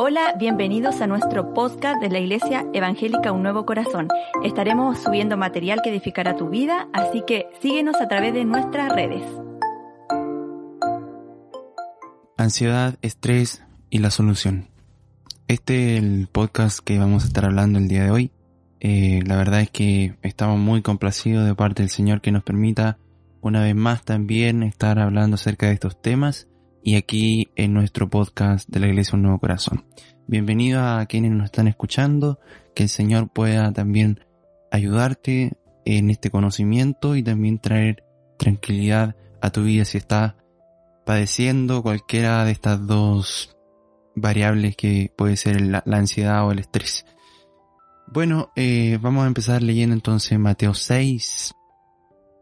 Hola, bienvenidos a nuestro podcast de la Iglesia Evangélica Un Nuevo Corazón. Estaremos subiendo material que edificará tu vida, así que síguenos a través de nuestras redes. Ansiedad, estrés y la solución. Este es el podcast que vamos a estar hablando el día de hoy. Eh, la verdad es que estamos muy complacidos de parte del Señor que nos permita una vez más también estar hablando acerca de estos temas y aquí en nuestro podcast de la Iglesia Un Nuevo Corazón. Bienvenido a quienes nos están escuchando, que el Señor pueda también ayudarte en este conocimiento y también traer tranquilidad a tu vida si estás padeciendo cualquiera de estas dos variables que puede ser la, ansiedad o el estrés. Bueno, eh, vamos a empezar leyendo entonces Mateo 6,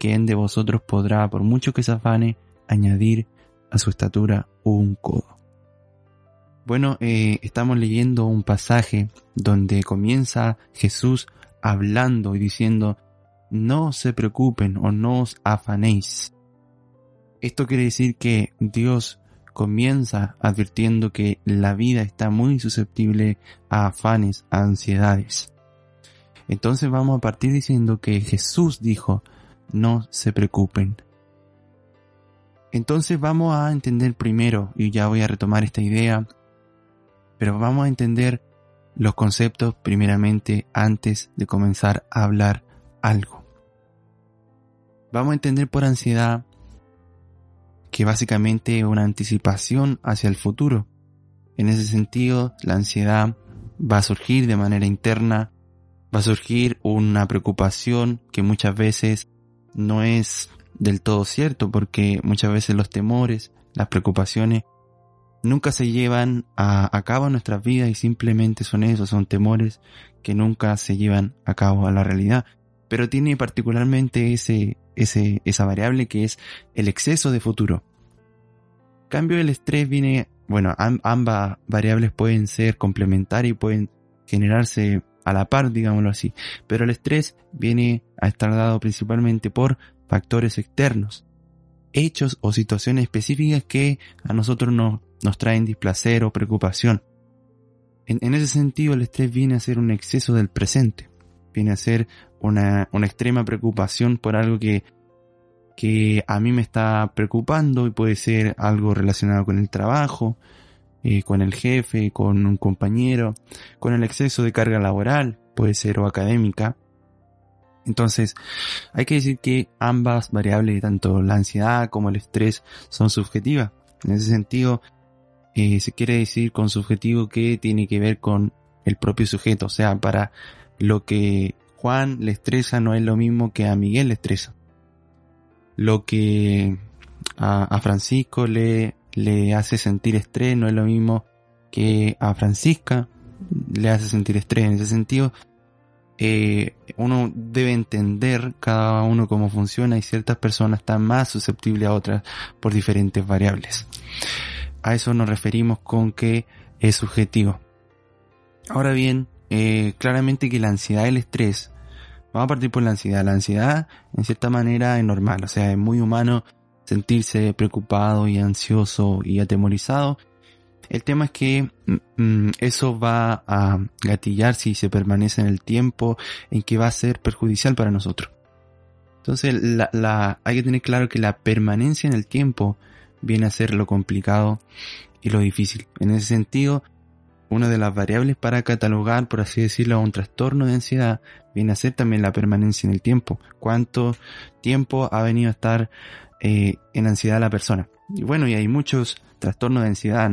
¿Quién de vosotros podrá, por mucho que se afane, añadir a su estatura un codo? Bueno, eh, estamos leyendo un pasaje donde comienza Jesús hablando y diciendo, no se preocupen o no os afanéis. Esto quiere decir que Dios comienza advirtiendo que la vida está muy susceptible a afanes, a ansiedades. Entonces vamos a partir diciendo que Jesús dijo, no se preocupen. Entonces vamos a entender primero, y ya voy a retomar esta idea, pero vamos a entender los conceptos primeramente antes de comenzar a hablar algo. Vamos a entender por ansiedad que básicamente es una anticipación hacia el futuro. En ese sentido, la ansiedad va a surgir de manera interna, va a surgir una preocupación que muchas veces no es del todo cierto porque muchas veces los temores, las preocupaciones nunca se llevan a, cabo en nuestras vidas y simplemente son esos, son temores que nunca se llevan a cabo a la realidad. Pero tiene particularmente ese, ese, esa variable que es el exceso de futuro. Cambio el estrés viene, bueno, ambas variables pueden ser complementarias y pueden generarse a la par, digámoslo así. Pero el estrés viene a estar dado principalmente por factores externos, hechos o situaciones específicas que a nosotros no, nos traen displacer o preocupación. En, ese sentido, el estrés viene a ser un exceso del presente, viene a ser una, una extrema preocupación por algo que, que a mí me está preocupando y puede ser algo relacionado con el trabajo, eh, con el jefe, con un compañero, con el exceso de carga laboral, puede ser o académica. Entonces, hay que decir que ambas variables, tanto la ansiedad como el estrés, son subjetivas. En ese sentido, eh, se quiere decir con subjetivo que tiene que ver con el propio sujeto. O sea, para lo que Juan le estresa no es lo mismo que a Miguel le estresa. Lo que a Francisco le le hace sentir estrés, no es lo mismo que a Francisca le hace sentir estrés. En ese sentido, eh, uno debe entender cada uno cómo funciona y ciertas personas están más susceptibles a otras por diferentes variables. A eso nos referimos con que es subjetivo. Ahora bien, eh, claramente que la ansiedad y el estrés, vamos a partir por la ansiedad. La ansiedad, en cierta manera, es normal, o sea, es muy humano sentirse preocupado y ansioso y atemorizado. El tema es que mm, mm, eso va a gatillar si se permanece en el tiempo en que va a ser perjudicial para nosotros. Entonces hay que tener claro que la permanencia en el tiempo viene a ser lo complicado y lo difícil. En ese sentido, una de las variables para catalogar, por así decirlo, un trastorno de ansiedad viene a ser también la permanencia en el tiempo. ¿Cuánto tiempo ha venido a estar eh, en ansiedad la persona. Y bueno, y hay muchos trastornos de ansiedad,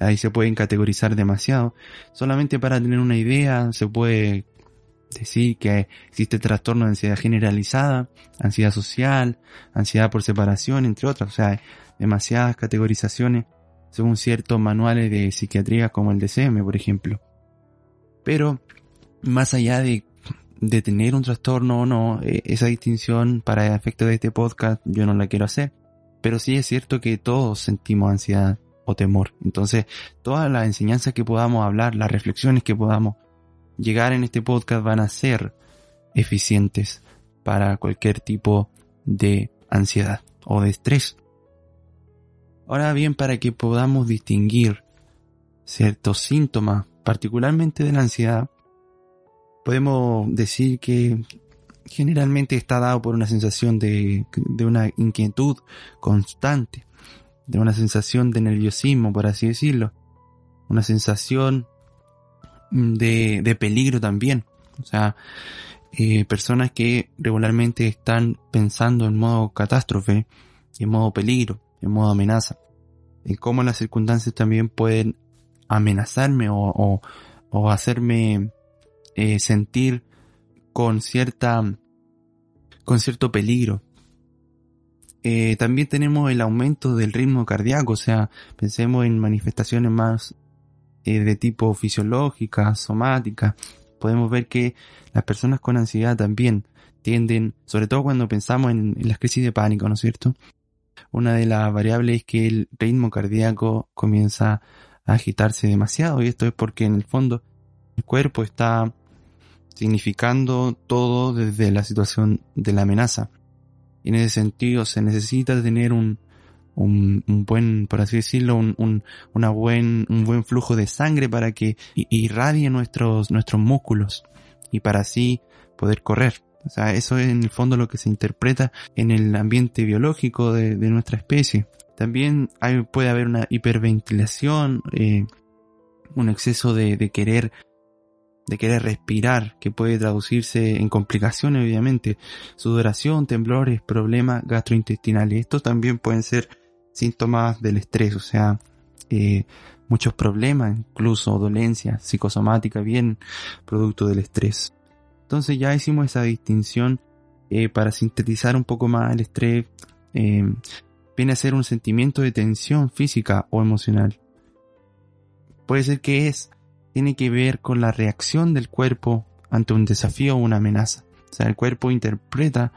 ahí se pueden categorizar demasiado. Solamente para tener una idea, se puede decir que existe trastorno de ansiedad generalizada, ansiedad social, ansiedad por separación, entre otras. O sea, hay demasiadas categorizaciones según ciertos manuales de psiquiatría como el DCM, por ejemplo. Pero más allá de, de tener un trastorno o no, eh, esa distinción para efecto de este podcast yo no la quiero hacer. Pero sí es cierto que todos sentimos ansiedad o temor. Entonces, todas las enseñanzas que podamos hablar, las reflexiones que podamos llegar en este podcast van a ser eficientes para cualquier tipo de ansiedad o de estrés. Ahora bien, para que podamos distinguir ciertos síntomas, particularmente de la ansiedad, podemos decir que generalmente está dado por una sensación de, de una inquietud constante, de una sensación de nerviosismo, por así decirlo, una sensación de, de peligro también. O sea, eh, personas que regularmente están pensando en modo catástrofe, en modo peligro, en modo amenaza, en cómo las circunstancias también pueden amenazarme o, o, hacerme eh, sentir con cierta con cierto peligro. Eh, también tenemos el aumento del ritmo cardíaco, o sea, pensemos en manifestaciones más de tipo fisiológica, somática, podemos ver que las personas con ansiedad también tienden, sobre todo cuando pensamos en, las crisis de pánico, ¿no es cierto? Una de las variables es que el ritmo cardíaco comienza a agitarse demasiado y esto es porque en el fondo el cuerpo está significando todo desde la situación de la amenaza. Y en ese sentido se necesita tener un, un, buen, por así decirlo, un, una buen, un buen flujo de sangre para que irradie nuestros, nuestros músculos y para así poder correr. O sea, eso es en el fondo lo que se interpreta en el ambiente biológico de, nuestra especie. También hay, puede haber una hiperventilación, eh, un exceso de, de querer de querer respirar, que puede traducirse en complicaciones, obviamente, sudoración, temblores, problemas gastrointestinales. Estos también pueden ser síntomas del estrés, o sea, eh, muchos problemas, incluso dolencia psicosomática, bien producto del estrés. Entonces ya hicimos esa distinción eh, para sintetizar un poco más el estrés. Eh, viene a ser un sentimiento de tensión física o emocional. Puede ser que es, tiene que ver con la reacción del cuerpo ante un desafío o una amenaza. O sea, el cuerpo interpreta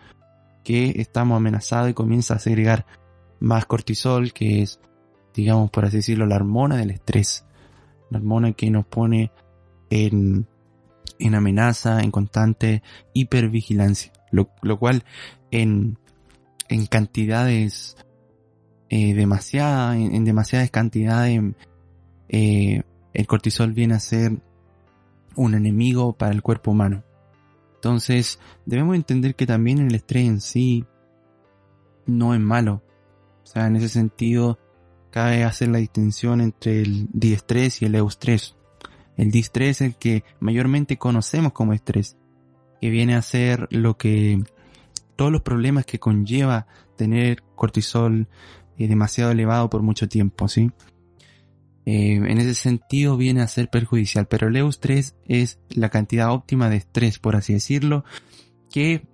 que estamos amenazados y comienza a segregar más cortisol, que es, digamos, por así decirlo, la hormona del estrés. La hormona que nos pone en, en amenaza, en constante hipervigilancia. Lo, lo cual en, en cantidades eh, demasiadas, en, demasiadas cantidades, eh, el cortisol viene a ser un enemigo para el cuerpo humano. Entonces, debemos entender que también el estrés en sí no es malo. O sea, en ese sentido, cabe hacer la distinción entre el diestrés y el eustrés. El distrés es el que mayormente conocemos como estrés, que viene a ser lo que todos los problemas que conlleva tener cortisol eh, demasiado elevado por mucho tiempo, ¿sí? Eh, en ese sentido viene a ser perjudicial, pero el eustrés es la cantidad óptima de estrés, por así decirlo, que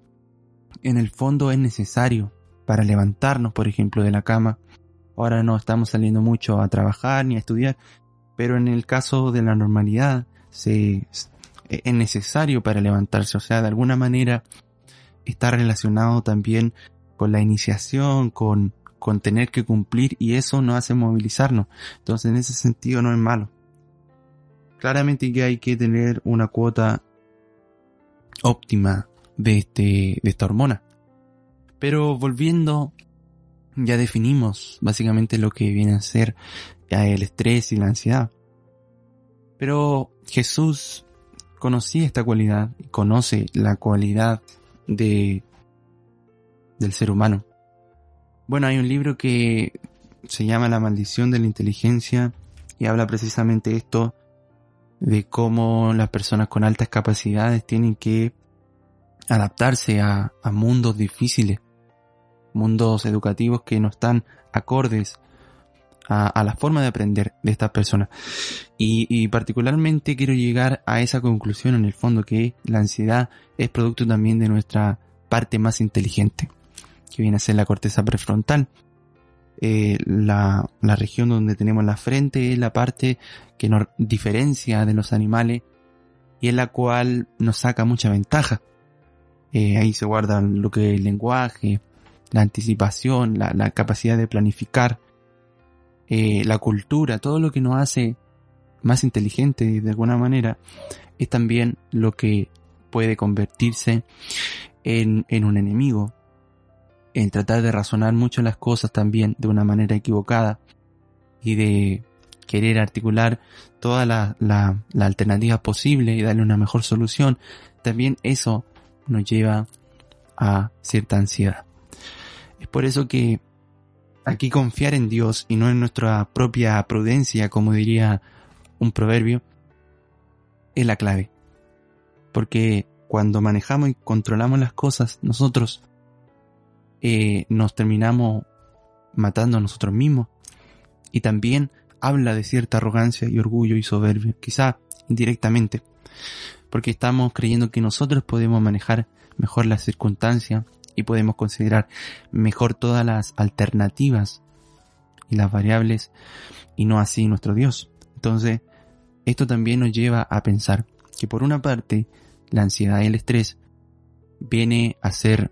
en el fondo es necesario para levantarnos, por ejemplo, de la cama. Ahora no estamos saliendo mucho a trabajar ni a estudiar, pero en el caso de la normalidad se, es necesario para levantarse. O sea, de alguna manera está relacionado también con la iniciación, con, con tener que cumplir y eso nos hace movilizarnos. Entonces en ese sentido no es malo. Claramente que hay que tener una cuota óptima de, este, de esta hormona. Pero volviendo, ya definimos básicamente lo que viene a ser el estrés y la ansiedad. Pero Jesús conocía esta cualidad y conoce la cualidad de del ser humano. Bueno, hay un libro que se llama La maldición de la inteligencia y habla precisamente esto de cómo las personas con altas capacidades tienen que adaptarse a, a mundos difíciles mundos educativos que no están acordes a, la forma de aprender de estas personas. Y, particularmente quiero llegar a esa conclusión en el fondo que la ansiedad es producto también de nuestra parte más inteligente, que viene a ser la corteza prefrontal. Eh, la, la región donde tenemos la frente es la parte que nos diferencia de los animales y en la cual nos saca mucha ventaja. Eh, ahí se guardan lo que es el lenguaje, la anticipación, la, capacidad de planificar, eh, la cultura, todo lo que nos hace más inteligente de alguna manera, es también lo que puede convertirse en, en un enemigo, en tratar de razonar mucho las cosas también de una manera equivocada y de querer articular toda la, la, la alternativa posible y darle una mejor solución, también eso nos lleva a cierta ansiedad. Es por eso que aquí confiar en Dios y no en nuestra propia prudencia, como diría un proverbio, es la clave. Porque cuando manejamos y controlamos las cosas, nosotros eh, nos terminamos matando a nosotros mismos. Y también habla de cierta arrogancia y orgullo y soberbia, quizá indirectamente, porque estamos creyendo que nosotros podemos manejar mejor las circunstancias y podemos considerar mejor todas las alternativas y las variables y no así nuestro Dios. Entonces, esto también nos lleva a pensar que por una parte la ansiedad y el estrés viene a ser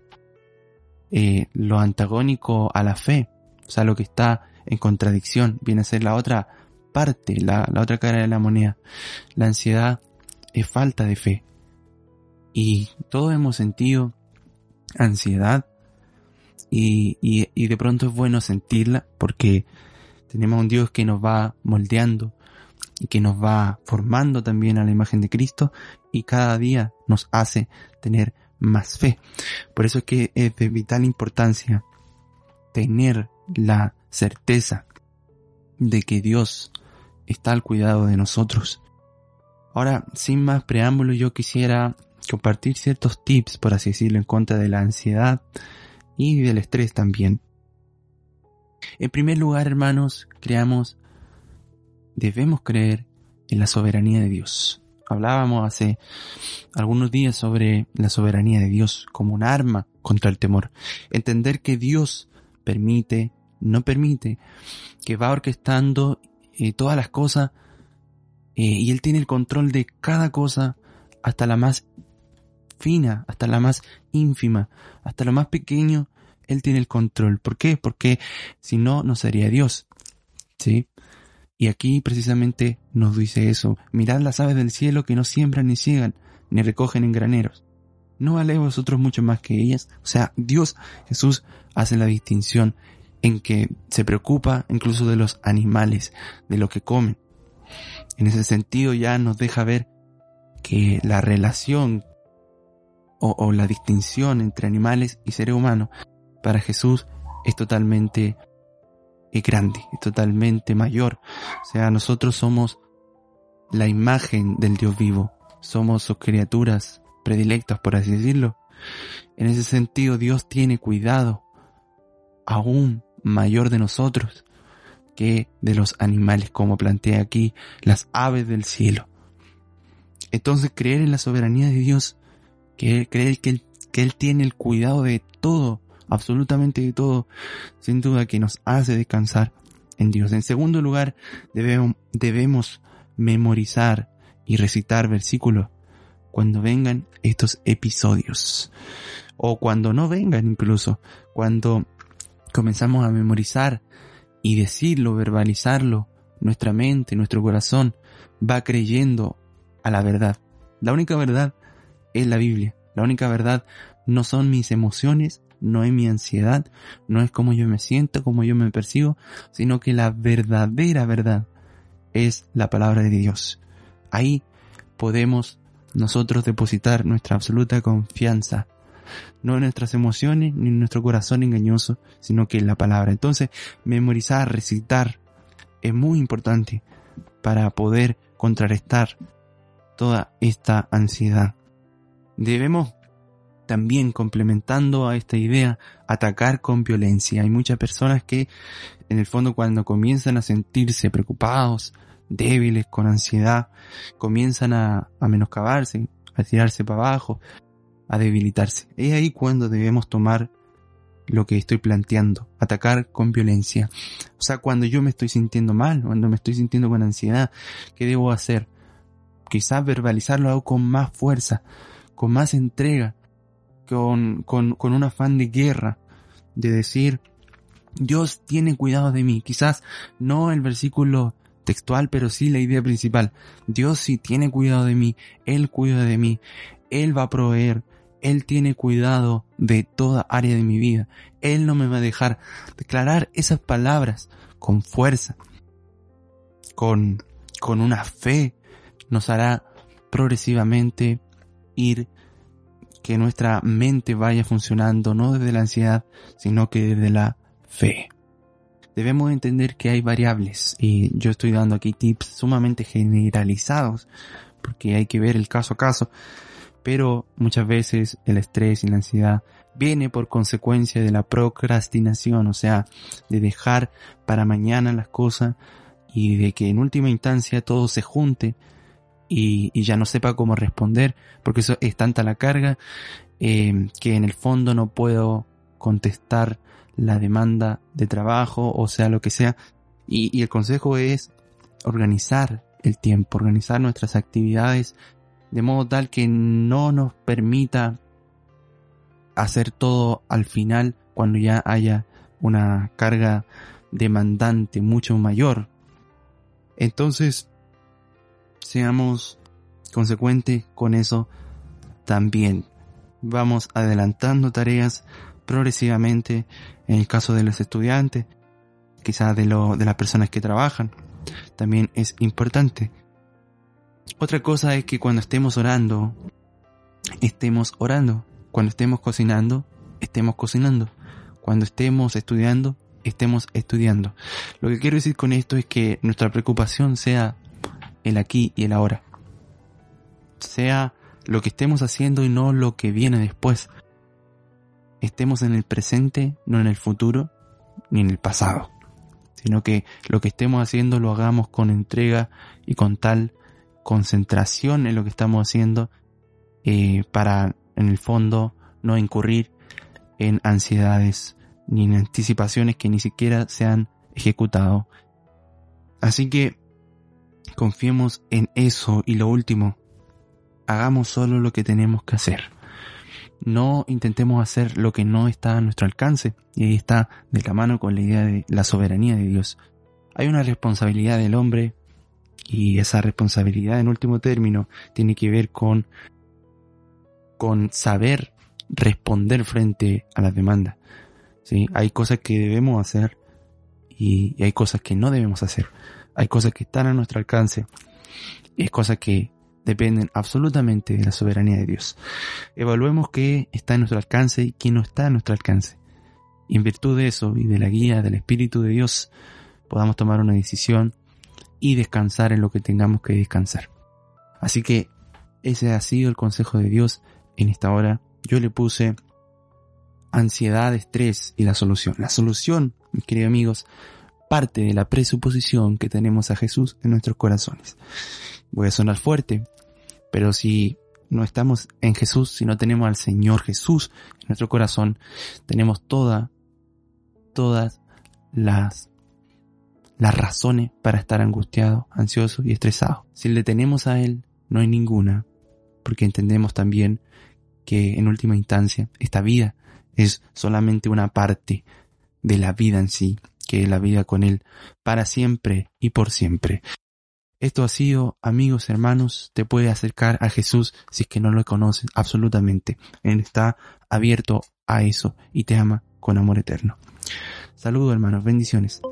eh, lo antagónico a la fe, o sea, lo que está en contradicción, viene a ser la otra parte, la, otra cara de la moneda. La ansiedad es falta de fe. Y todos hemos sentido ansiedad y, y, de pronto es bueno sentirla porque tenemos un Dios que nos va moldeando y que nos va formando también a la imagen de Cristo y cada día nos hace tener más fe. Por eso es que es de vital importancia tener la certeza de que Dios está al cuidado de nosotros. Ahora, sin más preámbulo, yo quisiera compartir ciertos tips, por así decirlo, en contra de la ansiedad y del estrés también. En primer lugar, hermanos, creamos, debemos creer en la soberanía de Dios. Hablábamos hace algunos días sobre la soberanía de Dios como un arma contra el temor. Entender que Dios permite no permite, que va orquestando eh, todas las cosas eh, y Él tiene el control de cada cosa hasta la más fina, hasta la más ínfima, hasta lo más pequeño, Él tiene el control. ¿Por qué? Porque si no, no sería Dios. ¿Sí? Y aquí precisamente nos dice eso. Mirad las aves del cielo que no siembran ni ciegan, ni recogen en graneros. ¿No vale vosotros mucho más que ellas? O sea, Dios, Jesús, hace la distinción en que se preocupa incluso de los animales, de lo que comen. En ese sentido ya nos deja ver que la relación o, la distinción entre animales y seres humanos para Jesús es totalmente es grande, es totalmente mayor. O sea, nosotros somos la imagen del Dios vivo, somos sus criaturas predilectas, por así decirlo. En ese sentido, Dios tiene cuidado aún mayor de nosotros que de los animales, como plantea aquí las aves del cielo. Entonces creer en la soberanía de Dios, creer que que él tiene el cuidado de todo, absolutamente de todo, sin duda que nos hace descansar en Dios. En segundo lugar, debemos, debemos memorizar y recitar versículos cuando vengan estos episodios. O cuando no vengan incluso. Cuando comenzamos a memorizar y decirlo, verbalizarlo, nuestra mente, nuestro corazón va creyendo a la verdad. La única verdad es la Biblia. La única verdad no son mis emociones, no es mi ansiedad, no es cómo yo me siento, cómo yo me percibo, sino que la verdadera verdad es la palabra de Dios. Ahí podemos nosotros depositar nuestra absoluta confianza no en nuestras emociones ni en nuestro corazón engañoso, sino que en la palabra. Entonces, memorizar, recitar, es muy importante para poder contrarrestar toda esta ansiedad. Debemos también complementando a esta idea, atacar con violencia. Hay muchas personas que en el fondo cuando comienzan a sentirse preocupados, débiles, con ansiedad, comienzan a, a menoscabarse, a tirarse para abajo, a debilitarse. Es ahí cuando debemos tomar lo que estoy planteando, atacar con violencia. O sea, cuando yo me estoy sintiendo mal, cuando me estoy sintiendo con ansiedad, ¿qué debo hacer? quizás verbalizarlo algo con más fuerza, con más entrega, con, con, con un afán de guerra, de decir, Dios tiene cuidado de mí. Quizás no el versículo textual, pero sí la idea principal. Dios sí tiene cuidado de mí, Él cuida de mí, Él va a proveer, Él tiene cuidado de toda área de mi vida, Él no me va a dejar declarar esas palabras con fuerza, con, con una fe, nos hará progresivamente ir que nuestra mente vaya funcionando no desde la ansiedad, sino que desde la fe. Debemos entender que hay variables y yo estoy dando aquí tips sumamente generalizados porque hay que ver el caso a caso, pero muchas veces el estrés y la ansiedad viene por consecuencia de la procrastinación, o sea, de dejar para mañana las cosas y de que en última instancia todo se junte y, ya no sepa cómo responder, porque eso es tanta la carga eh, que en el fondo no puedo contestar la demanda de trabajo, o sea, lo que sea. Y, el consejo es organizar el tiempo, organizar nuestras actividades de modo tal que no nos permita hacer todo al final cuando ya haya una carga demandante mucho mayor. Entonces, seamos consecuentes con eso también. Vamos adelantando tareas progresivamente en el caso de los estudiantes, quizás de, lo, de las personas que trabajan, también es importante. Otra cosa es que cuando estemos orando, estemos orando. Cuando estemos cocinando, estemos cocinando. Cuando estemos estudiando, estemos estudiando. Lo que quiero decir con esto es que nuestra preocupación sea el aquí y el ahora. Sea lo que estemos haciendo y no lo que viene después estemos en el presente, no en el futuro, ni en el pasado, sino que lo que estemos haciendo lo hagamos con entrega y con tal concentración en lo que estamos haciendo eh, para, en el fondo, no incurrir en ansiedades ni en anticipaciones que ni siquiera se han ejecutado. Así que confiemos en eso y lo último, hagamos solo lo que tenemos que hacer. No intentemos hacer lo que no está a nuestro alcance. Y ahí está de la mano con la idea de la soberanía de Dios. Hay una responsabilidad del hombre y esa responsabilidad en último término tiene que ver con, con saber responder frente a las demandas. ¿sí? Hay cosas que debemos hacer y, y hay cosas que no debemos hacer. Hay cosas que están a nuestro alcance y hay cosas que dependen absolutamente de la soberanía de Dios. Evaluemos qué está en nuestro alcance y qué no está a nuestro alcance. Y en virtud de eso y de la guía del Espíritu de Dios, podamos tomar una decisión y descansar en lo que tengamos que descansar. Así que ese ha sido el consejo de Dios en esta hora. Yo le puse ansiedad, estrés y la solución. La solución, mis queridos amigos, parte de la presuposición que tenemos a Jesús en nuestros corazones. Voy a sonar fuerte, pero si no estamos en Jesús, si no tenemos al Señor Jesús en nuestro corazón, tenemos toda, todas las, las razones para estar angustiado, ansioso y estresado. Si le tenemos a Él, no hay ninguna, porque entendemos también que en última instancia esta vida es solamente una parte de la vida en sí, que la vida con Él para siempre y por siempre. Esto ha sido, amigos, hermanos, te puede acercar a Jesús si es que no lo conoces absolutamente. Él está abierto a eso y te ama con amor eterno. Saludos, hermanos, bendiciones.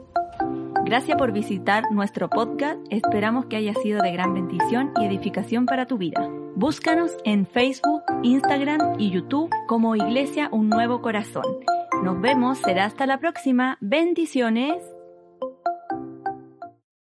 Gracias por visitar nuestro podcast. Esperamos que haya sido de gran bendición y edificación para tu vida. Búscanos en Facebook, Instagram y YouTube como Iglesia Un Nuevo Corazón. Nos vemos, será hasta la próxima. Bendiciones.